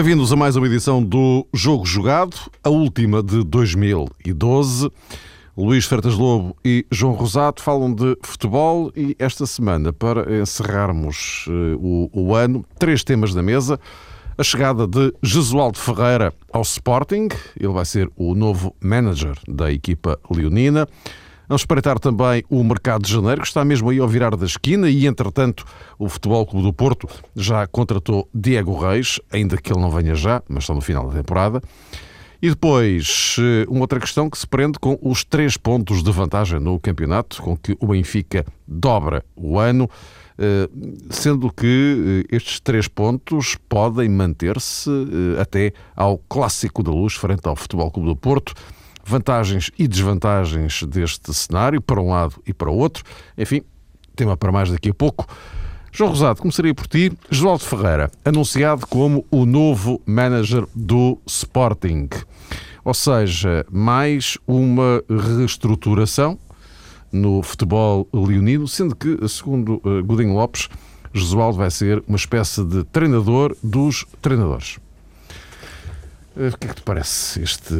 Bem-vindos a mais uma edição do Jogo Jogado, a última de 2012. Luís Fertas Lobo e João Rosato falam de futebol e esta semana, para encerrarmos uh, o, o, ano, três temas da mesa. A chegada de Jesualdo Ferreira ao Sporting, ele vai ser o novo manager da equipa leonina. Vamos espreitar também o mercado de janeiro, que está mesmo aí ao virar da esquina, e entretanto o Futebol Clube do Porto já contratou Diego Reis, ainda que ele não venha já, mas está no final da temporada. E depois, eh, uma outra questão que se prende com os três pontos de vantagem no campeonato, com que o Benfica dobra o ano, eh, sendo que eh, estes três pontos podem manter-se até ao Clássico da Luz, frente ao Futebol Clube do Porto vantagens e desvantagens deste cenário, para um lado e para o outro. Enfim, tema para mais daqui a pouco. João Rosado, começaria por ti. Josualdo Ferreira, anunciado como o novo manager do Sporting. Ou seja, mais uma reestruturação no futebol leonino, sendo que, segundo uh, Godinho Lopes, Josualdo vai ser uma espécie de treinador dos treinadores. Uh, o que é que te parece este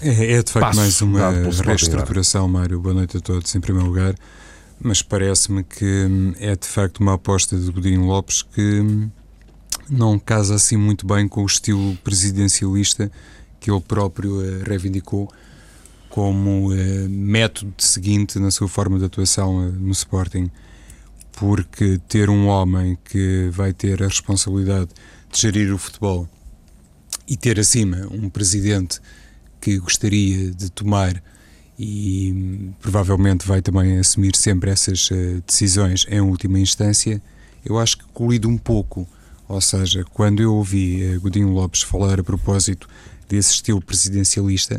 é, é de facto mais uma reestruturação, Mário. Boa noite a todos, em primeiro lugar. Mas parece-me que hum, é de facto uma aposta de Godinho Lopes que hum, não casa assim muito bem com o estilo presidencialista que ele próprio uh, reivindicou como uh, método seguinte na sua forma de atuação no Sporting. Porque ter um homem que vai ter a responsabilidade de gerir o futebol e ter acima um presidente que gostaria de tomar e hum, provavelmente vai também assumir sempre essas uh, decisões em última instância, eu acho que colido um pouco. Ou seja, quando eu ouvi uh, Godinho Lopes falar a propósito desse estilo presidencialista,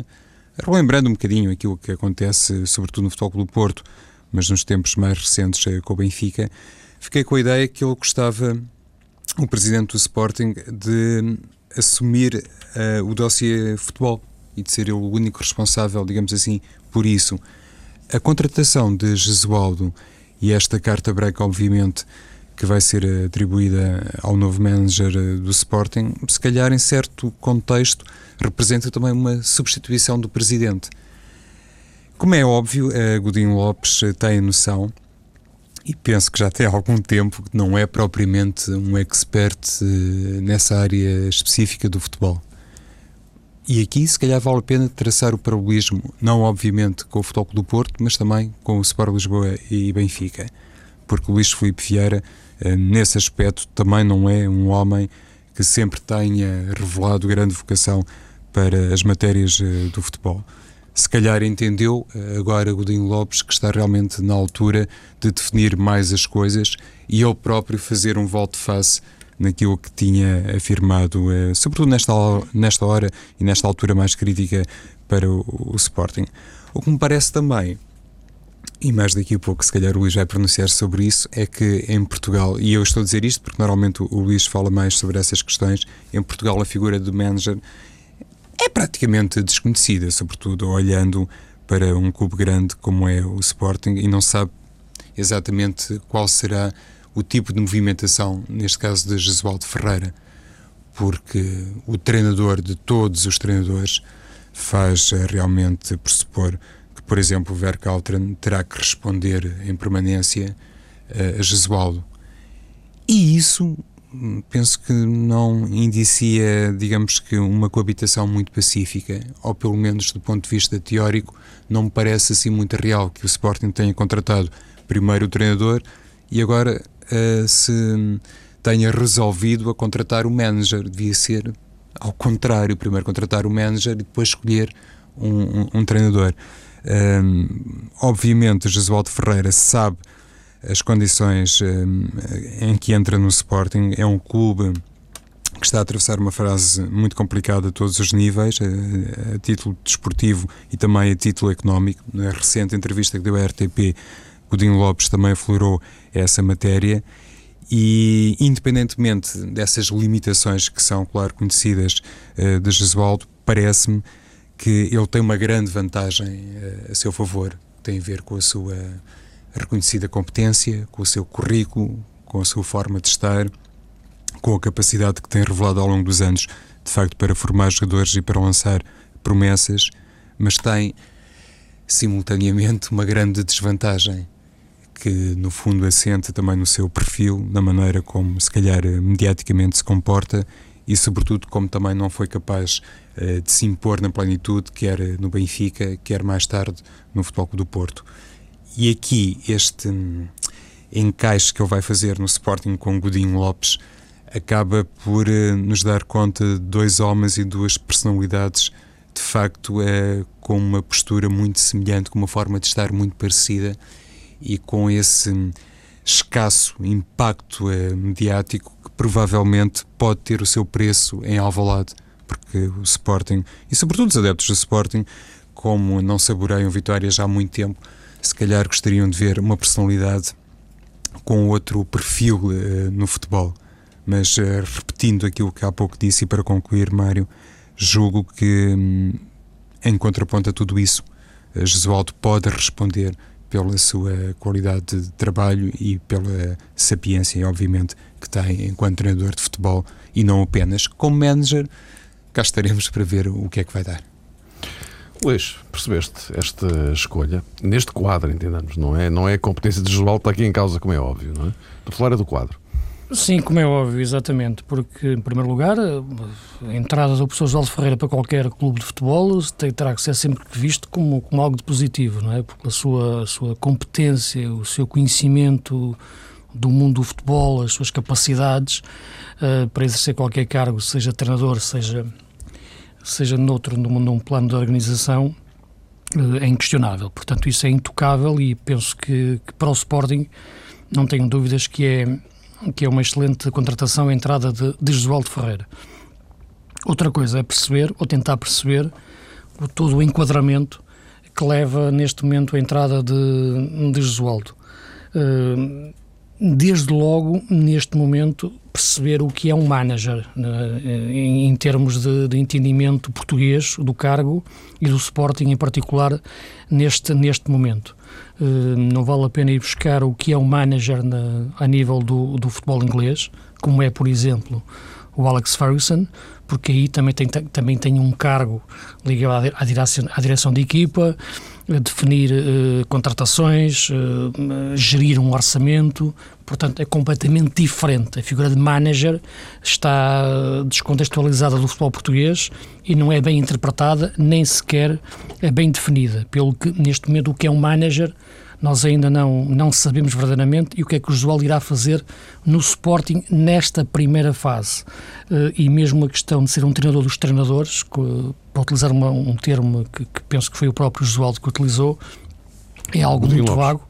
relembrando um bocadinho aquilo que acontece, sobretudo no Futebol do Porto, mas nos tempos mais recentes uh, com o Benfica, fiquei com a ideia que ele gostava, o presidente do Sporting, de assumir o dossiê futebol e de ser eu o único responsável, digamos assim, por isso. A contratação de Jesualdo e esta carta branca, obviamente, que vai ser atribuída ao novo manager do Sporting, se calhar em certo contexto representa também uma substituição do presidente. Como é óbvio, a Godinho Lopes tem noção e penso que já tem algum tempo que não é propriamente um expert eh, nessa área específica do futebol. E aqui, se calhar, vale a pena traçar o paralelismo, não obviamente com o Futebol do Porto, mas também com o Sport Lisboa e Benfica. Porque Luís Filipe Vieira, eh, nesse aspecto, também não é um homem que sempre tenha revelado grande vocação para as matérias eh, do futebol. Se calhar entendeu eh, agora Godinho Lopes que está realmente na altura de definir mais as coisas e ele próprio fazer um volte face naquilo que tinha afirmado, eh, sobretudo nesta, nesta hora e nesta altura mais crítica para o, o Sporting. O que me parece também e mais daqui a pouco, se calhar o Luís vai pronunciar sobre isso, é que em Portugal, e eu estou a dizer isto porque normalmente o Luís fala mais sobre essas questões, em Portugal a figura do manager é praticamente desconhecida, sobretudo olhando para um clube grande como é o Sporting e não sabe exatamente qual será o tipo de movimentação, neste caso de Jesualdo Ferreira, porque o treinador de todos os treinadores faz eh, realmente pressupor que, por exemplo, o Verkautren terá que responder em permanência eh, a Jesualdo. E isso penso que não indicia, digamos que, uma coabitação muito pacífica, ou pelo menos do ponto de vista teórico, não me parece assim muito real que o Sporting tenha contratado primeiro o treinador e agora uh, se tenha resolvido a contratar o manager. Devia ser ao contrário, primeiro contratar o manager e depois escolher um, um, um treinador. Um, obviamente, Jesualdo Ferreira sabe as condições um, em que entra no Sporting. É um clube que está a atravessar uma fase muito complicada a todos os níveis, a, a título desportivo e também a título económico. Na recente entrevista que deu à RTP, Godinho Lopes também aflorou essa matéria e, independentemente dessas limitações que são, claro, conhecidas uh, de Jesualdo, parece-me que ele tem uma grande vantagem uh, a seu favor. Tem a ver com a sua reconhecida competência, com o seu currículo, com a sua forma de estar, com a capacidade que tem revelado ao longo dos anos, de facto, para formar jogadores e para lançar promessas, mas tem simultaneamente uma grande desvantagem que no fundo assenta também no seu perfil, na maneira como se calhar mediaticamente se comporta e sobretudo como também não foi capaz uh, de se impor na plenitude, quer no Benfica, quer mais tarde no Futebol do Porto. E aqui este hum, encaixe que ele vai fazer no Sporting com Godinho Lopes acaba por uh, nos dar conta de dois homens e duas personalidades. De facto é com uma postura muito semelhante, com uma forma de estar muito parecida e com esse escasso impacto uh, mediático que provavelmente pode ter o seu preço em Alvalade, porque o Sporting e sobretudo os adeptos do Sporting, como não saboreiam vitórias há muito tempo, se calhar gostariam de ver uma personalidade com outro perfil uh, no futebol. Mas uh, repetindo aquilo que há pouco disse e para concluir, Mário, julgo que hum, em contraponto a tudo isso, uh, Jesualdo pode responder pela sua qualidade de trabalho e pela sapiência, obviamente, que tem enquanto treinador de futebol e não apenas como manager. Cá estaremos para ver o que é que vai dar. Luís, percebeste esta escolha? Neste quadro, entendamos, não é, não é a competência de Josualdo está aqui em causa, como é óbvio, não é? Estou a falar é do quadro. Sim, como é óbvio, exatamente, porque, em primeiro lugar, a entrada do professor Josualdo Ferreira para qualquer clube de futebol terá que ser sempre visto como, como algo de positivo, não é? Porque a sua, a sua competência, o seu conhecimento do mundo do futebol, as suas capacidades uh, para exercer qualquer cargo, seja treinador, seja seja noutro, num, num plano de organização, eh, é inquestionável. Portanto, isso é intocável e penso que, que, para o Sporting não tenho dúvidas que é, que é uma excelente contratação a entrada de, de Josualdo Ferreira. Outra coisa é perceber, ou tentar perceber, o, todo o enquadramento que leva neste momento a entrada de, de Josualdo. Uh, desde logo, neste momento, perceber o que é um manager né, em, em, termos de, de, entendimento português do cargo e do Sporting em particular neste, neste momento. Uh, não vale a pena ir buscar o que é um manager na, a nível do, do futebol inglês, como é, por exemplo, o Alex Ferguson, porque aí também tem, também tem um cargo ligado à direção, à direção de equipa, definir uh, contratações, uh, gerir um orçamento, portanto é completamente diferente. A figura de manager está descontextualizada do futebol português e não é bem interpretada, nem sequer é bem definida. Pelo que, neste momento, o que é um manager nós ainda não, não sabemos verdadeiramente e o que é que o Josual irá fazer no Sporting nesta primeira fase. Uh, e mesmo a questão de ser um treinador dos treinadores, para utilizar uma, um termo que, que, penso que foi o próprio Josualdo que utilizou, é algo Godinho muito Lopes. vago.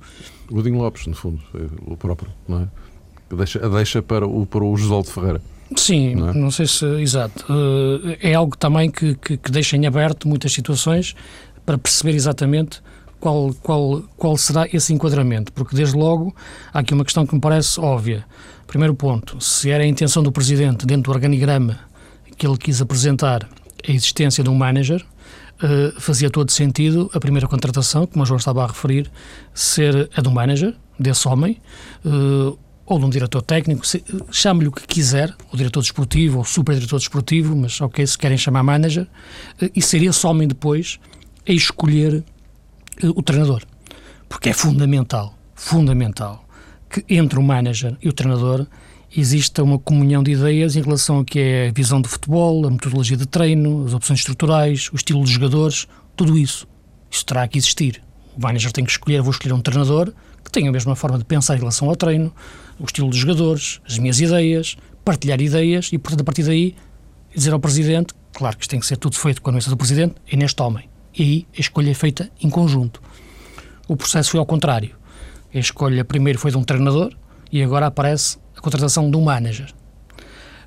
Godinho Lopes, no fundo, é o próprio, não é? Deixa, deixa para o, para o Josualdo Ferreira. Sim, não, é? não, sei se. Exato. Uh, é algo também que, que, que deixa em aberto muitas situações para perceber exatamente qual, qual, qual será esse enquadramento, porque desde logo há aqui uma questão que me parece óbvia. Primeiro ponto, se era a intenção do Presidente, dentro do organigrama que ele quis apresentar, a existência de um manager, uh, fazia todo sentido a primeira contratação, como o João estava a referir, ser a de um manager, desse homem, uh, ou de um diretor técnico, chame-lhe o que quiser, o diretor desportivo ou super-diretor desportivo, mas ok, se querem chamar manager, uh, e seria esse homem depois a escolher o treinador. Porque é fundamental, fundamental, que entre o manager e o treinador exista uma comunhão de ideias em relação ao que é a visão de futebol, a metodologia de treino, as opções estruturais, o estilo dos jogadores, tudo isso. Isso terá que existir. O manager tem que escolher, vou escolher um treinador que tenha a mesma forma de pensar em relação ao treino, o estilo dos jogadores, as minhas ideias, partilhar ideias e, portanto, a partir daí, dizer ao Presidente, claro que isto tem que ser tudo feito com a anuência do Presidente, e neste homem e aí a escolha é feita em conjunto. O processo foi ao contrário. A escolha primeiro foi de um treinador e agora aparece a contratação de um manager.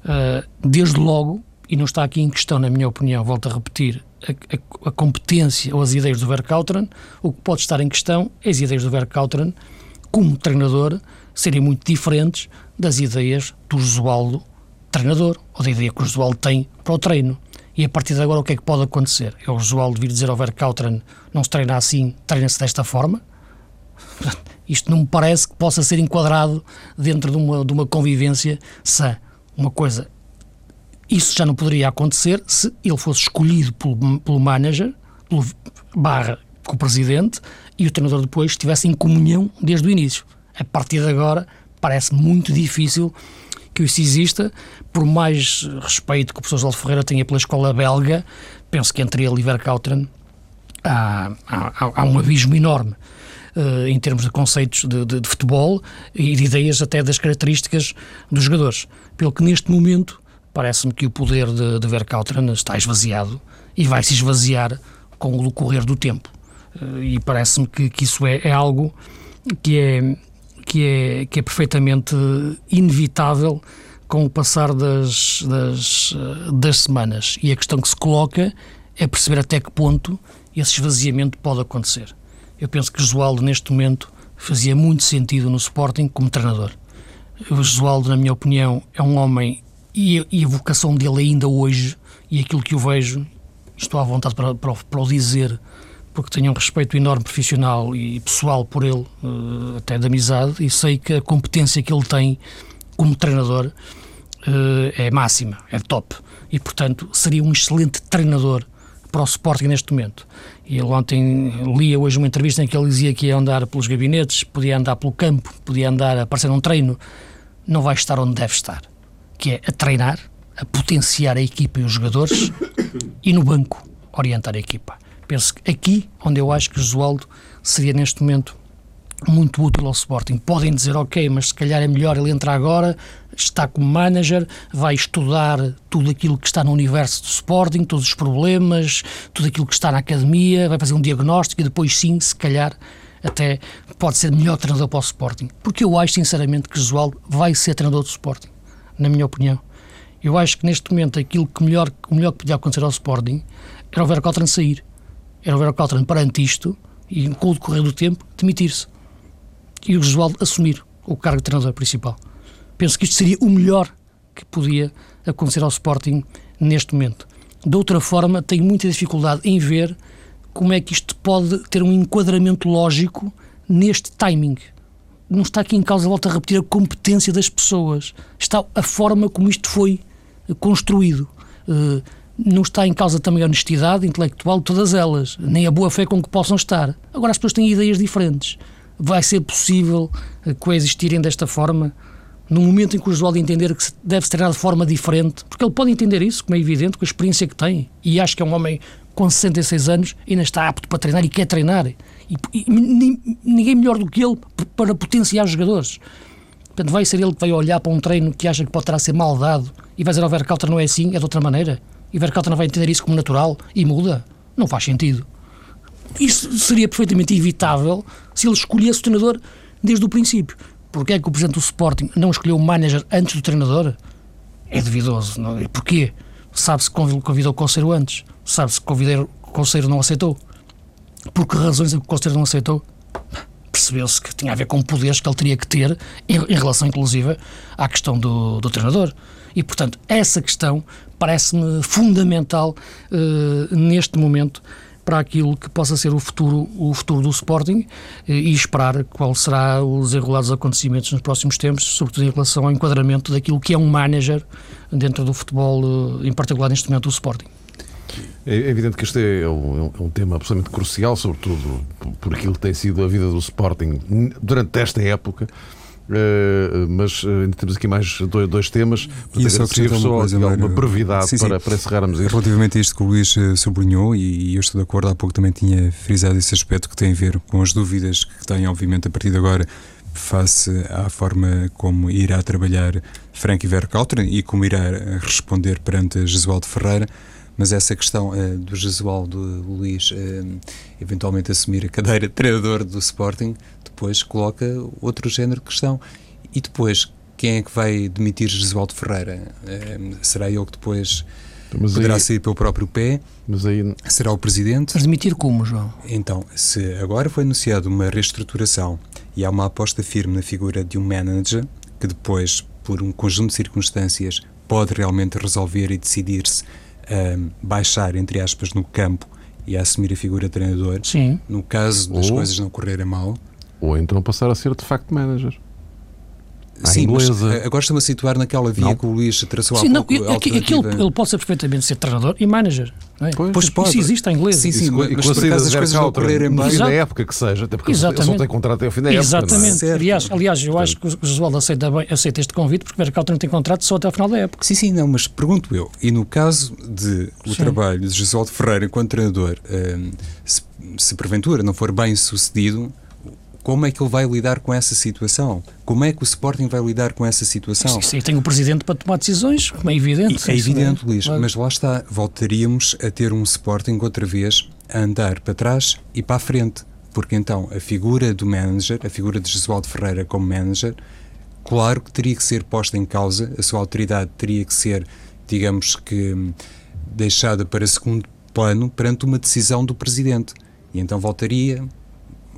Uh, desde logo, e não está aqui em questão, na minha opinião, volto a repetir, a, a, a competência ou as ideias do Verkauteren, o que pode estar em questão é as ideias do Verkauteren, como treinador, serem muito diferentes das ideias do Josualdo treinador, ou da ideia que o Josualdo tem para o treino. E a partir de agora o que é que pode acontecer? É o Josualdo vir dizer ao Verkautren não se treina assim, treina-se desta forma? Isto não me parece que possa ser enquadrado dentro de uma, de uma convivência sã. Uma coisa, isso já não poderia acontecer se ele fosse escolhido pelo, pelo manager, pelo barra com o presidente, e o treinador depois estivesse em comunhão desde o início. A partir de agora, parece muito difícil que isso exista, por mais respeito que o professor João Ferreira tenha pela escola belga, penso que entre ele e Verkauteren há, há, há um abismo enorme. Uh, em termos de conceitos de, de, de, futebol e de ideias até das características dos jogadores. Pelo que neste momento parece-me que o poder de, de Verkauteren está esvaziado e vai se esvaziar com o decorrer do tempo. Uh, e parece-me que, que, isso é, é algo que é, que, é, que é perfeitamente inevitável com o passar das, das, das semanas. E a questão que se coloca é perceber até que ponto esse esvaziamento pode acontecer. Eu penso que Josualdo, neste momento, fazia muito sentido no Sporting como treinador. O Josualdo, na minha opinião, é um homem e a, e a vocação dele ainda hoje, e aquilo que eu vejo, estou à vontade para, para, para o dizer, porque tenho um respeito enorme profissional e pessoal por ele, eh, até de amizade, e sei que a competência que ele tem como treinador eh, é máxima, é top. E, portanto, seria um excelente treinador para o Sporting neste momento. E ele ontem lia hoje uma entrevista em que ele dizia que ia andar pelos gabinetes, podia andar pelo campo, podia andar a aparecer num treino. Não vai estar onde deve estar, que é a treinar, a potenciar a equipa e os jogadores e no banco orientar a equipa. Penso que aqui, onde eu acho que o Josualdo seria neste momento muito útil ao Sporting. Podem dizer, ok, mas se calhar é melhor ele entrar agora, está como manager, vai estudar tudo aquilo que está no universo do Sporting, todos os problemas, tudo aquilo que está na academia, vai fazer um diagnóstico e depois sim, se calhar, até pode ser melhor treinador para o Sporting. Porque eu acho, sinceramente, que Josualdo vai ser treinador do Sporting, na minha opinião. Eu acho que neste momento aquilo que melhor, o melhor que podia acontecer ao Sporting era o Vercottran sair. Era o Vercottran perante isto e com o decorrer do tempo demitir-se e o Josualdo assumir o cargo de treinador principal. Penso que isto seria o melhor que podia acontecer ao Sporting neste momento. De outra forma, tenho muita dificuldade em ver como é que isto pode ter um enquadramento lógico neste timing. Não está aqui em causa, volto a repetir, a competência das pessoas. Está a forma como isto foi construído. Não está em causa também a honestidade intelectual de todas elas, nem a boa fé com que possam estar. Agora as pessoas têm ideias diferentes vai ser possível eh, coexistirem desta forma? No momento em que o Josualdo entender que deve se treinar de forma diferente, porque ele pode entender isso, como é evidente, com a experiência que tem, e acho que é um homem com 66 anos ainda está apto para treinar e quer treinar. E, e ninguém melhor do que ele para potenciar os jogadores. Portanto, vai ser ele que vai olhar para um treino que acha que pode estar a ser mal dado e vai dizer ao Vercalter não é assim, é de outra maneira. E não vai entender isso como natural e muda. Não faz sentido. Isso seria perfeitamente evitável se ele escolhesse o treinador desde o princípio. Porquê é que o presidente do Sporting não escolheu o manager antes do treinador? É duvidoso. Não? E porquê? Sabe-se que convidou o Conselho antes. Sabe-se que o Conselho não aceitou. Por que razões é que o Conselho não aceitou? Percebeu-se que tinha a ver com poderes que ele teria que ter em, em relação, inclusive, à questão do, do treinador. E, portanto, essa questão parece-me fundamental uh, neste momento para aquilo que possa ser o futuro, o futuro do Sporting eh, e esperar qual será os desenrolar dos acontecimentos nos próximos tempos, sobretudo em relação ao enquadramento daquilo que é um manager dentro do futebol, eh, em particular neste momento do Sporting. É evidente que este é um, é um, tema absolutamente crucial, sobretudo por aquilo que tem sido a vida do Sporting durante esta época. Uh, mas uh, ainda temos aqui mais dois, dois temas. E só acrescentar uma coisa, alguma brevidade sim, sim. Para, para encerrarmos isto. Relativamente a isto que o Luís uh, sublinhou, e, eu estou de acordo, há pouco também tinha frisado esse aspecto que tem a ver com as dúvidas que tem, obviamente, a partir de agora, face à forma como irá trabalhar Frank Verkalteren e como irá responder perante Jesualdo Ferreira mas essa questão uh, do Jesualdo Luís uh, eventualmente assumir a cadeira de treinador do Sporting depois coloca outro género de questão. E depois, quem é que vai demitir Jesualdo Ferreira? É, será ele que depois mas poderá aí, sair pelo próprio pé? Mas aí... Será o Presidente? Mas demitir como, João? Então, se agora foi anunciado uma reestruturação e há uma aposta firme na figura de um manager, que depois, por um conjunto de circunstâncias, pode realmente resolver e decidir-se baixar, entre aspas, no campo e assumir a figura de treinador. Sim. No caso das Ou... coisas não correrem mal, ou então passar a ser de facto manager. Sim, inglesa. agora estou-me a situar naquela via não. que o Luís traçou sim, há pouco. Não, aqui, aqui ele, ele, pode ser perfeitamente ser treinador e manager. É? Pois, pois pode. Isso existe em inglês. Sim, sim, mas, mas por acaso as coisas vão correrem bem. Da época que seja, até porque Exatamente. ele só tem contrato até o fim da época. É? Exatamente. É? Aliás, aliás, eu acho que o Josualdo aceita, bem, aceita este convite porque o Vercal não tem contrato só até o final da época. Sim, sim, não, mas pergunto eu, e no caso de o sim. trabalho de Josualdo Ferreira enquanto treinador, um, se, se porventura não for bem sucedido, como é que ele vai lidar com essa situação? Como é que o Sporting vai lidar com essa situação? Sim, tem o presidente para tomar decisões, como é evidente. é evidente? Luís, claro. mas lá está, voltaríamos a ter um Sporting outra vez a andar para trás e para a frente, porque então a figura do manager, a figura de Jesualdo Ferreira como manager, claro que teria que ser posta em causa, a sua autoridade teria que ser, digamos que, deixada para segundo plano perante uma decisão do presidente. E então voltaria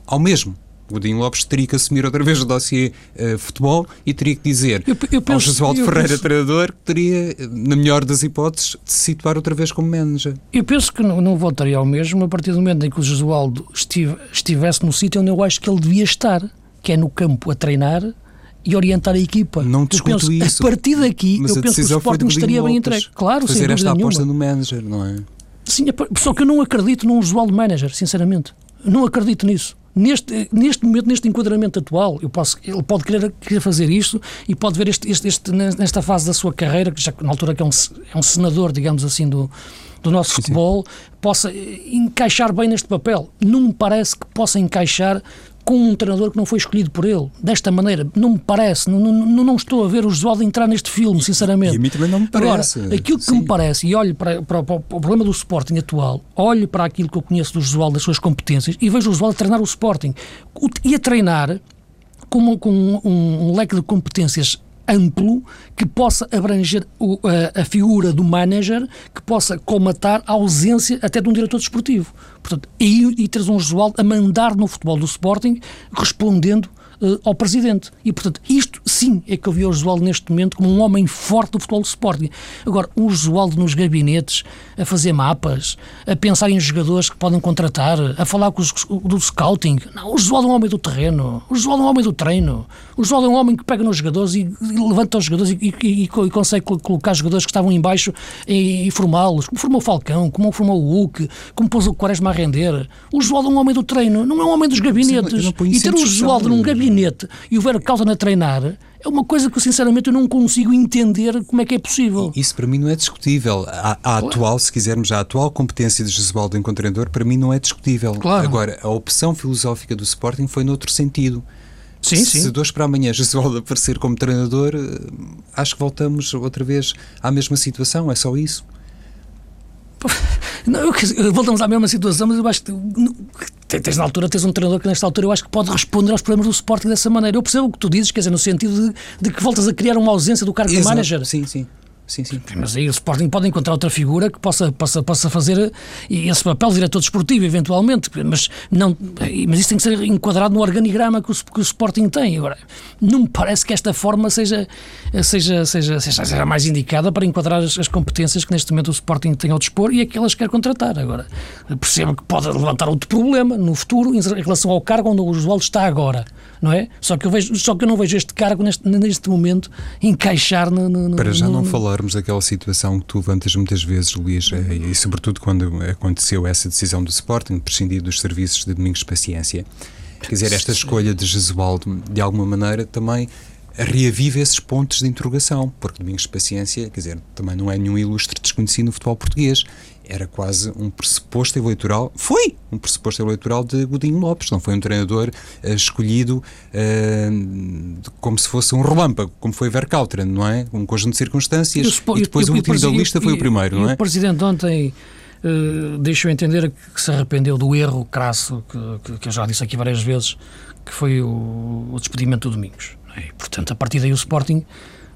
ao mesmo Godinho Lopes teria que assumir outra vez o dossiê uh, futebol e teria que dizer eu, eu penso, ao Josualdo Ferreira, penso, treinador, que teria, na melhor das hipóteses, de se situar outra vez como manager. Eu penso que não, não voltaria ao mesmo a partir do momento em que o Josualdo estive, estivesse no sítio onde eu acho que ele devia estar, que é no campo a treinar e orientar a equipa. Não discuto penso, isso. A partir daqui, eu penso que o Sporting estaria bem entregue. Claro, fazer esta aposta no manager, não é? Sim, é só que eu não acredito num Josualdo manager, sinceramente. Não acredito nisso neste, neste momento, neste enquadramento atual, eu posso, ele pode querer, querer fazer isto e pode ver este, este, este, nesta fase da sua carreira, que já na altura que é um, é um senador, digamos assim, do, do nosso futebol, sim. possa encaixar bem neste papel. Não me parece que possa encaixar com um treinador que não foi escolhido por ele, desta maneira. Não me parece, não, não, não estou a ver o Josualdo entrar neste filme, sinceramente. E a mim também não me parece. Agora, aquilo que Sim. me parece, e olho para, para, para, o problema do Sporting atual, olho para aquilo que eu conheço do Josualdo, das suas competências, e vejo o Josualdo treinar o Sporting. E a treinar com, com um, um, um leque de competências amplo que possa abranger o, a, a, figura do manager, que possa comatar a ausência até de um diretor desportivo. Portanto, e, e teres um Josualdo a mandar no futebol do Sporting, respondendo uh, ao Presidente. E, portanto, isto sim é que eu vi o Josualdo neste momento como um homem forte do futebol do Sporting. Agora, o Josualdo nos gabinetes, a fazer mapas, a pensar em jogadores que podem contratar, a falar com os, do scouting. Não, o Josualdo é um homem do terreno, o Josualdo é um homem do treino, o Josualdo é um homem que pega nos jogadores e, e levanta os jogadores e, e, e, consegue colocar jogadores que estavam em baixo e, formá-los, como formou o Falcão, como formou o Hulk, como pôs o Quaresma a render. O Josualdo é um homem do treino, não é um homem dos gabinetes. e ter o Josualdo num gabinete e o Vera Caldan a treinar é uma coisa que, sinceramente, eu não consigo entender como é que é possível. Isso para mim não é discutível. A, a atual, se quisermos, a atual competência de Jesualdo enquanto treinador, para mim não é discutível. Claro. Agora, a opção filosófica do Sporting foi noutro sentido. Sim, se sim. de hoje para amanhã Jesualdo aparecer como treinador, eh, acho que voltamos outra vez à mesma situação, é só isso. Não, eu, voltamos à mesma situação, mas eu acho que tens na altura, tens um treinador que nesta altura eu acho que pode responder aos problemas do Sporting dessa maneira. Eu percebo o que tu dizes, quer dizer, no sentido de, de que voltas a criar uma ausência do cargo Exato. de manager. Sim, sim. Sim, sim. Mas aí o Sporting pode encontrar outra figura que possa, possa, possa fazer esse papel de diretor desportivo, eventualmente, mas, não, mas isso tem que ser enquadrado no organigrama que o, que o Sporting tem. Agora, não me parece que esta forma seja, seja, seja, seja, seja mais indicada para enquadrar as, as, competências que neste momento o Sporting tem ao dispor e aquelas que quer contratar. Agora, percebo que pode levantar outro problema no futuro em relação ao cargo onde o Oswaldo está agora não é? Só que eu, vejo, só que eu não vejo este cargo neste, neste momento encaixar no, no Para já no, não falarmos daquela situação que tu levantas muitas vezes, Luís, é, e sobretudo quando aconteceu essa decisão do Sporting prescindir dos serviços de Domingos Paciência. Quer dizer, esta escolha de Jesualdo, de alguma maneira, também reaviva esses pontos de interrogação, porque Domingos Paciência, quer dizer, também não é nenhum ilustre desconhecido no futebol português era quase um pressuposto eleitoral, foi um pressuposto eleitoral de Godinho Lopes, não foi um treinador uh, escolhido uh, como se fosse um relâmpago, como foi Verkautren, não é? Um conjunto de circunstâncias e, e depois o último da lista foi o primeiro, não é? O Presidente ontem uh, deixou entender que se arrependeu do erro crasso, que, que, que, eu já disse aqui várias vezes, que foi o, o despedimento do Domingos. É? E, portanto, a partir daí o Sporting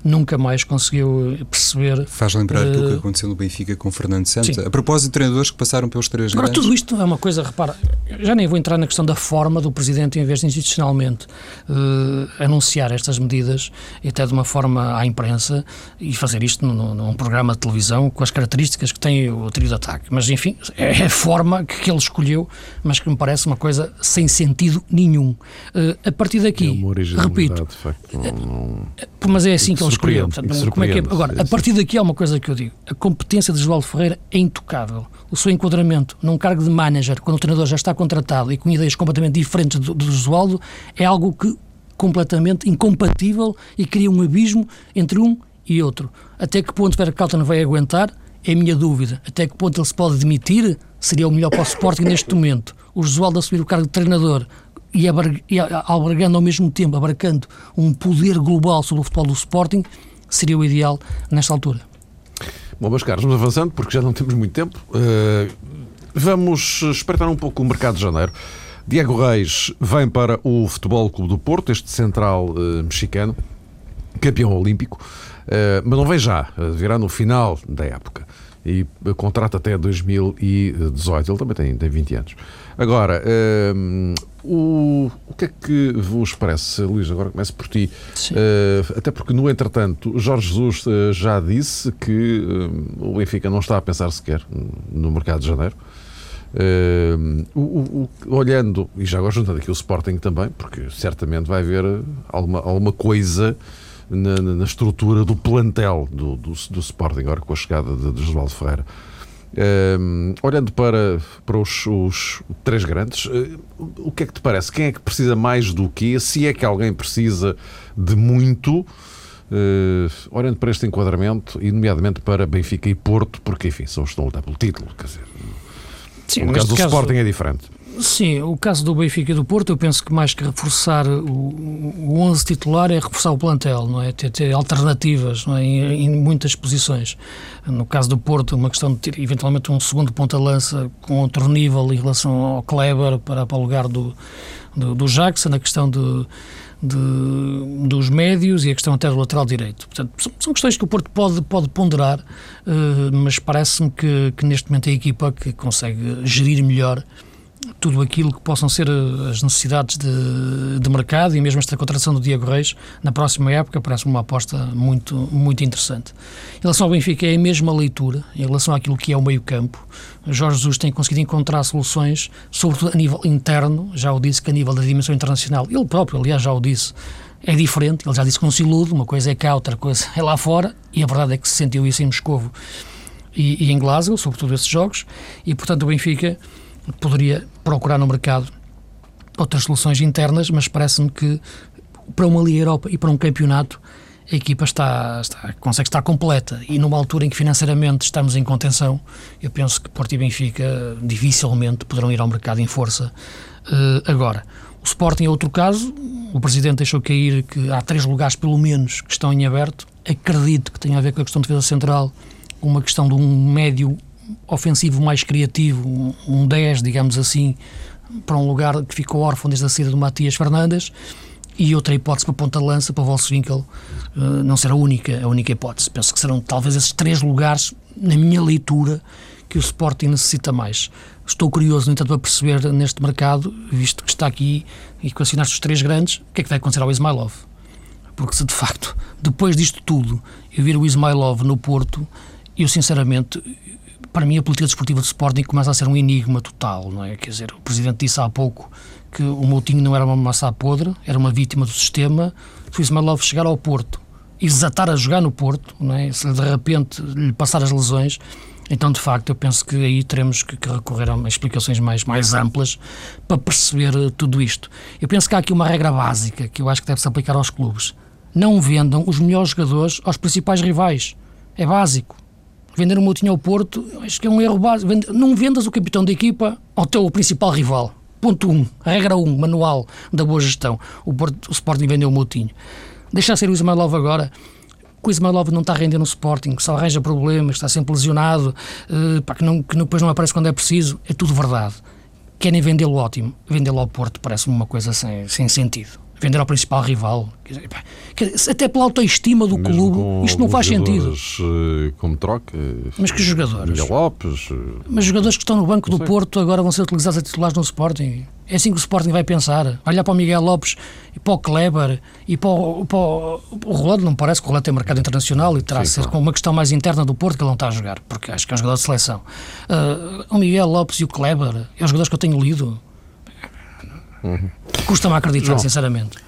nunca mais conseguiu perceber. Faz lembrar uh, do que aconteceu no Benfica com Fernando Santos. Sim. A propósito de treinadores que passaram pelos três Agora, grandes. tudo isto é uma coisa, repara, já nem vou entrar na questão da forma do Presidente, em vez de institucionalmente uh, anunciar estas medidas, e até de uma forma à imprensa, e fazer isto num, num programa de televisão com as características que tem o trio de ataque. Mas, enfim, é a forma que, que ele escolheu, mas que me parece uma coisa sem sentido nenhum. Uh, a partir daqui, é repito, de facto, não, não... mas é assim que ele escolheu. Portanto, como é é? Agora, a partir daqui há uma coisa que eu digo: a competência de João Ferreira é intocável. O seu enquadramento num cargo de manager, quando o treinador já está contratado e com ideias completamente diferentes do, do Josualdo, é algo que completamente incompatível e cria um abismo entre um e outro. Até que ponto Vera Calton vai aguentar? É a minha dúvida. Até que ponto ele se pode demitir? Seria o melhor para o Sporting neste momento. O Josualdo assumir o cargo de treinador e, albergando ao mesmo tempo, abarcando um poder global sobre o futebol do Sporting, seria o ideal nesta altura. Bom, meus caros, vamos avançando porque já não temos muito tempo. Uh, vamos espreitar um pouco o mercado de janeiro. Diego Reis vem para o Futebol Clube do Porto, este central uh, mexicano, campeão olímpico, uh, mas não vem já, virá no final da época e contrata até 2018. Ele também tem, tem 20 anos. Agora, um, o, o que é que vos parece, Luís? Agora começo por ti. Uh, até porque, no entretanto, Jorge Jesus uh, já disse que uh, o Benfica não está a pensar sequer no mercado de janeiro. O, o, olhando, e já agora juntando aqui o Sporting também, porque certamente vai haver alguma, alguma coisa na, na estrutura do plantel do, do, do, Sporting, agora com a chegada de, de Josualdo Ferreira. Um, olhando para, para os, os três grandes, uh, o que é que te parece? Quem é que precisa mais do quê? Se é que alguém precisa de muito, uh, olhando para este enquadramento, e nomeadamente para Benfica e Porto, porque enfim, são os que estão a lutar pelo título. Quer dizer, Sim, no caso do caso, Sporting é diferente. Sim, o caso do Benfica e do Porto, eu penso que mais que reforçar o, o 11 titular é reforçar o plantel, não é? Ter, ter alternativas é? em, em, muitas posições. No caso do Porto, uma questão de ter eventualmente um segundo ponta-lança com outro nível em relação ao Kleber para, para o lugar do, do, do Jackson, a questão de, de, dos médios e a questão até do lateral direito. Portanto, são, são questões que o Porto pode, pode ponderar, uh, mas parece-me que, que neste momento é a equipa que consegue gerir melhor tudo aquilo que possam ser eh, as necessidades de, de mercado e mesmo esta contratação do Diego Reis na próxima época parece-me uma aposta muito, muito interessante. Em relação ao Benfica, é a mesma leitura em relação àquilo que é o meio-campo. Jorge Jesus tem conseguido encontrar soluções, sobretudo a nível interno, já o disse que a nível da dimensão internacional, ele próprio, aliás, já o disse, é diferente, ele já disse que não se ilude, uma coisa é cá, outra coisa é lá fora, e a verdade é que se sentiu isso em Moscovo e, e em Glasgow, sobretudo esses jogos, e portanto o Benfica poderia procurar no mercado outras soluções internas, mas parece-me que para uma Liga Europa e para um campeonato a equipa está, está, consegue estar completa. E numa altura em que financeiramente estamos em contenção, eu penso que Porto e Benfica dificilmente poderão ir ao mercado em força. Uh, agora, o Sporting é outro caso, o Presidente deixou cair que há três lugares pelo menos que estão em aberto, acredito que tenha a ver com a questão de defesa central, uma questão de um médio ofensivo mais criativo, um 10, digamos assim, para um lugar que ficou órfão desde a saída do Matias Fernandes e outra hipótese para ponta-lança, para Volkswinkel, uh, não será a única, a única hipótese. Penso que serão talvez esses três lugares, na minha leitura, que o Sporting necessita mais. Estou curioso, no entanto, para perceber neste mercado, visto que está aqui e que assinaste os três grandes, o que é que vai acontecer ao Ismailov? Porque se de facto, depois disto tudo, eu vir o Ismailov no Porto, eu sinceramente para mim a política desportiva do Sporting começa a ser um enigma total, não é? Quer dizer, o Presidente disse há pouco que o Moutinho não era uma maçã podre, era uma vítima do sistema, se o Ismailov chegar ao Porto e desatar a jogar no Porto, não é? se de repente lhe passar as lesões, então de facto eu penso que aí teremos que, recorrer a explicações mais, mais amplas para perceber eh, tudo isto. Eu penso que há aqui uma regra básica que eu acho que deve-se aplicar aos clubes. Não vendam os melhores jogadores aos principais rivais. É básico. Vender o Moutinho ao Porto, acho que é um erro básico. Não vendas o capitão da equipa ao teu principal rival. Ponto 1. Um. Regra 1, um, manual da boa gestão. O, Porto, o Sporting vendeu o Moutinho. Deixar ser o Ismailov agora. O Ismailov não está a render no Sporting, só arranja problemas, está sempre lesionado, uh, pá, que, não, que depois não aparece quando é preciso. É tudo verdade. Querem vendê-lo ótimo. Vendê-lo ao Porto parece-me uma coisa sem, sem sentido. Vender ao principal rival. Até pela autoestima do Mesmo clube, isto não faz sentido. Eh, como troca. Mas que jogadores? Miguel Lopes. Eh, Mas jogadores que estão no banco do Porto agora vão ser utilizados a titulares no Sporting. É assim que o Sporting vai pensar. Olhar para o Miguel Lopes e para o Kleber e para o, para o, o Rolando. Não parece que o Rolando tem mercado internacional e terá Sim, ser claro. com uma questão mais interna do Porto que ele não está a jogar, porque acho que é um jogador de seleção. Uh, o Miguel Lopes e o Kleber, é os jogadores que eu tenho lido. Uhum. Custa-me acreditar, João. sinceramente.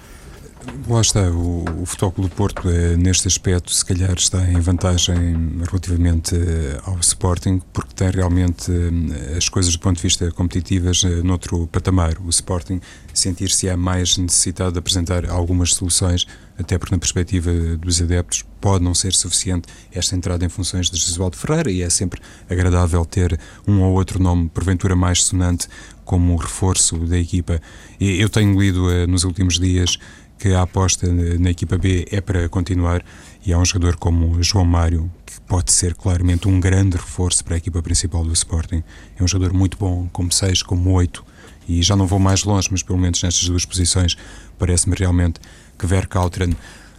Lá está, o, o Futebol do Porto, é, neste aspecto, se calhar está em vantagem relativamente eh, ao Sporting, porque tem realmente eh, as coisas do ponto de vista competitivas eh, noutro patamar. O Sporting sentir-se-á mais necessitado de apresentar algumas soluções, até porque, na perspectiva dos adeptos, pode não ser suficiente esta entrada em funções de Jesualdo Ferreira e é sempre agradável ter um ou outro nome, porventura mais sonante, como reforço da equipa. Eu tenho lido nos últimos dias que a aposta na equipa B é para continuar e há um jogador como João Mário que pode ser claramente um grande reforço para a equipa principal do Sporting. É um jogador muito bom, como 6, como 8 e já não vou mais longe, mas pelo menos nestas duas posições parece-me realmente que Verkautren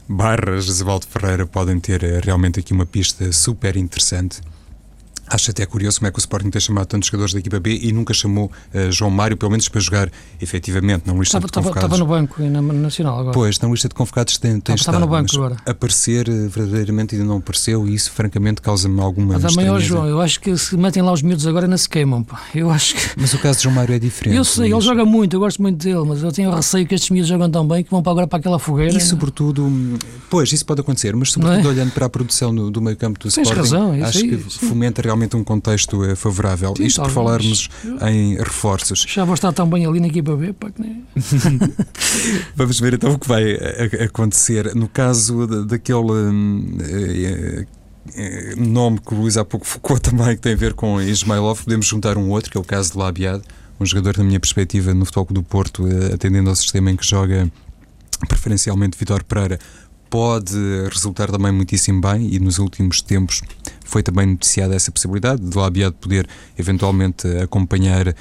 barra Jesualdo Ferreira podem ter eh, realmente aqui uma pista super interessante Acho até curioso como é que o Sporting tem chamado tantos jogadores da equipa B e nunca chamou uh, João Mário, pelo menos para jogar efetivamente na lista estava, de convocados. Estava no banco na Nacional agora. Pois, na lista de convocados tem, tem estava, no banco agora. Aparecer uh, verdadeiramente ainda não apareceu e isso francamente causa-me alguma Mas amanhã, João, eu acho que se metem lá os miúdos agora não se queimam. Pá. Eu acho que... Mas o caso de João Mário é diferente. Eu sei, ele joga muito, eu gosto muito dele, mas eu tenho receio que estes miúdos jogam tão bem que vão para agora para aquela fogueira. E sobretudo, pois, isso pode acontecer, mas sobretudo é? olhando para a produção do, do meio campo do Tens Sporting, razão, acho aí, que sim. fomenta realmente um contexto é favorável. Sim, isto por falarmos em reforços. Já vou estar tão bem ali na equipa B, pá, que nem... Vamos ver então o que vai acontecer. No caso daquele. Hum, eh, eh, nome que o Luís há pouco focou também, que tem a ver com Ismailov, podemos juntar um outro, que é o caso de Labiad, um jogador, na minha perspectiva, no Futebol do Porto, eh, atendendo ao sistema em que joga preferencialmente Vitor Pereira, pode resultar também muitíssimo bem e nos últimos tempos foi também noticiada essa possibilidade de Labiado poder eventualmente acompanhar uh,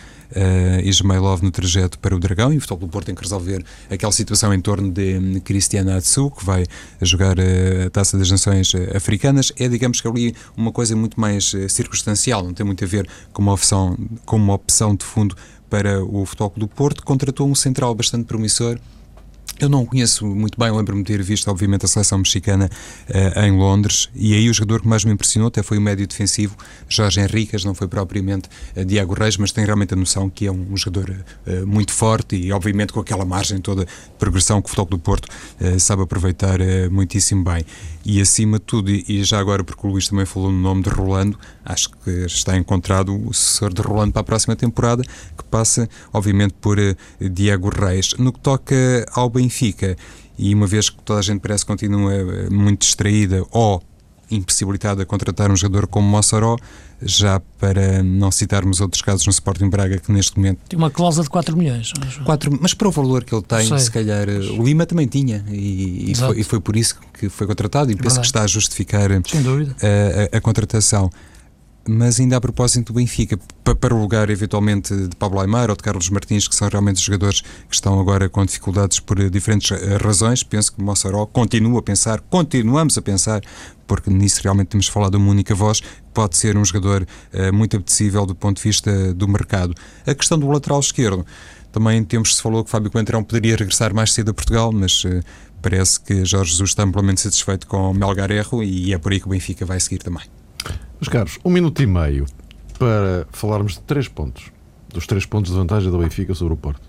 Ismailov no trajeto para o Dragão e o Futebol do Porto tem que resolver aquela situação em torno de um, Cristiana Atsu, que vai jogar uh, a Taça das Nações uh, Africanas. É, digamos que ali uma coisa muito mais circunstancial, não tem muito a ver com uma opção, com uma opção de fundo para o Futebol do Porto. Contratou um central bastante promissor eu não conheço muito bem, lembro-me de ter visto, obviamente, a seleção mexicana uh, em Londres, e aí o jogador que mais me impressionou até foi o médio defensivo, Jorge Henriquez, não foi propriamente uh, Diago Reis, mas tem realmente a noção que é um, um jogador uh, muito forte e, obviamente, com aquela margem toda de progressão que o Futebol do Porto sabe aproveitar muitíssimo bem. E, acima de tudo, e já agora, porque o Luís também falou no nome de Rolando, acho que está encontrado o sucessor de Rolando para a próxima temporada, que passa, obviamente, por Diago Reis. No que toca ao Benfica, e uma vez que toda a gente parece que continua eh, muito distraída ou impossibilitada a contratar um jogador como Mossoró, já para não citarmos outros casos no Sporting Braga que neste momento... Tem uma cláusula de 4 milhões. 4, mas para o valor que ele tem, se calhar... Eh, o Lima também tinha e, e, foi, e, foi, por isso que foi contratado e penso que está a justificar a, a, a contratação. Mas ainda a propósito do Benfica, para o lugar eventualmente de Pablo Aymar ou de Carlos Martins, que são realmente os jogadores que estão agora com dificuldades por diferentes eh, razões, penso que Mossoró continua a pensar, continuamos a pensar, porque nisso realmente temos falado uma única voz, pode ser um jogador uh, muito apetecível do ponto de vista do mercado. A questão do lateral esquerdo, também temos se falou que Fábio Coentrão poderia regressar mais cedo a Portugal, mas uh, parece que Jorge Jesus está amplamente satisfeito com Melgar Erro e é por aí que o Benfica vai seguir também. Meus caros, um minuto e meio para falarmos de três pontos. Dos três pontos de vantagem do Benfica sobre o Porto.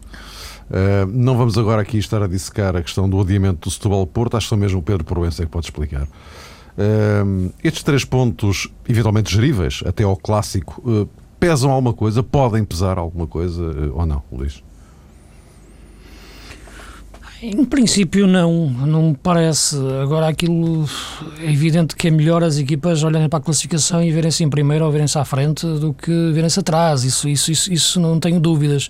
Uh, não vamos agora aqui estar a dissecar a questão do adiamento do Setúbal Porto, acho que só mesmo o Pedro Proença que pode explicar. Uh, estes três pontos, eventualmente geríveis, até ao clássico, uh, pesam alguma coisa? Podem pesar alguma coisa ou não, Luís? Em princípio não, não me parece. Agora aquilo é evidente que é melhor as equipas olharem para a classificação e verem-se em primeiro ou verem-se à frente do que verem-se atrás. Isso, isso, isso, isso não tenho dúvidas.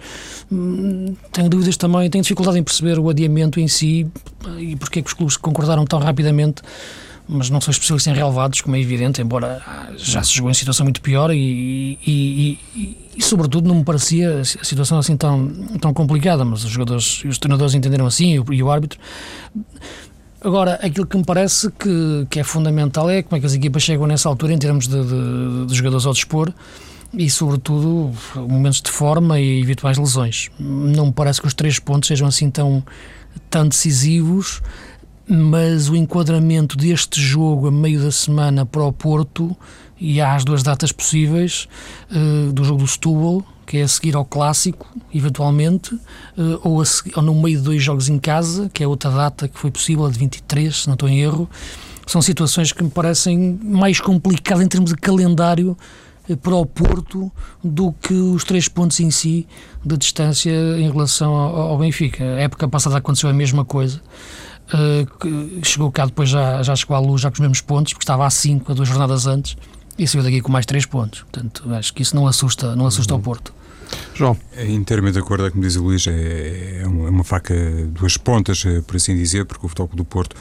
Hum, tenho dúvidas também, tenho dificuldade em perceber o adiamento em si e porque é que os clubes concordaram tão rapidamente mas não sou especialista em relevados, como é evidente, embora já se jogou em situação muito pior e, e, e, e sobretudo não me parecia a situação assim tão, tão complicada, mas os jogadores e os treinadores entenderam assim e o, e o árbitro. Agora, aquilo que me parece que, que é fundamental é como é que as equipas chegam nessa altura em termos de, de, de jogadores ao dispor e, sobretudo, momentos de forma e eventuais lesões. Não me parece que os três pontos sejam assim tão, tão decisivos, mas o enquadramento deste jogo a meio da semana para o Porto e há as duas datas possíveis uh, do jogo do Setúbal, que é a seguir ao Clássico, eventualmente, uh, ou, a, ou no meio de dois jogos em casa, que é outra data que foi possível, a de 23, se não estou em erro. São situações que me parecem mais complicadas em termos de calendário eh, para o Porto do que os três pontos em si de distância em relação ao, Benfica. A época passada aconteceu a mesma coisa. Uh, chegou cá depois já, já chegou à luz já com os mesmos pontos, porque estava a 5 a duas jornadas antes e saiu daqui com mais 3 pontos. Portanto, acho que isso não assusta, não assusta uhum. o Porto. João. Inteiramente de acordo com o que diz o Luís, é, é uma é faca duas pontas, eh, por assim dizer, porque o Futebol do Porto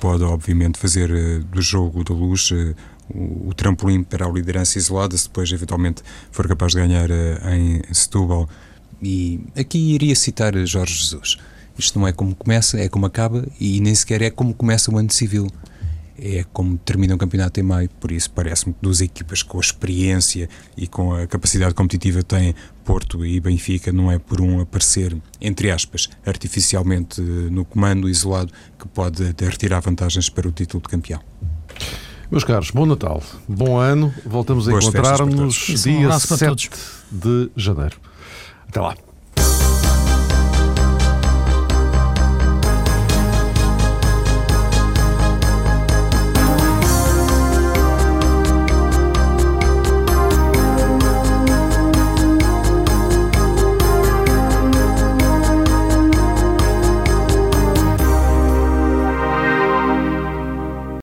pode, obviamente, fazer eh, do jogo da luz eh, o, o trampolim para a liderança isolada, se depois, eventualmente, for capaz de ganhar em Setúbal. E aqui iria citar Jorge Jesus. Isto não é como começa, é como acaba, e nem sequer é como começa o ano civil é como termina o campeonato em maio, por isso parece-me que duas equipas com a experiência e com a capacidade competitiva têm Porto e Benfica, não é por um aparecer, entre aspas, artificialmente no comando isolado que pode até retirar vantagens para o título de campeão. Meus caros, bom Natal, bom ano, voltamos a encontrar-nos dia 7 de janeiro. Até lá.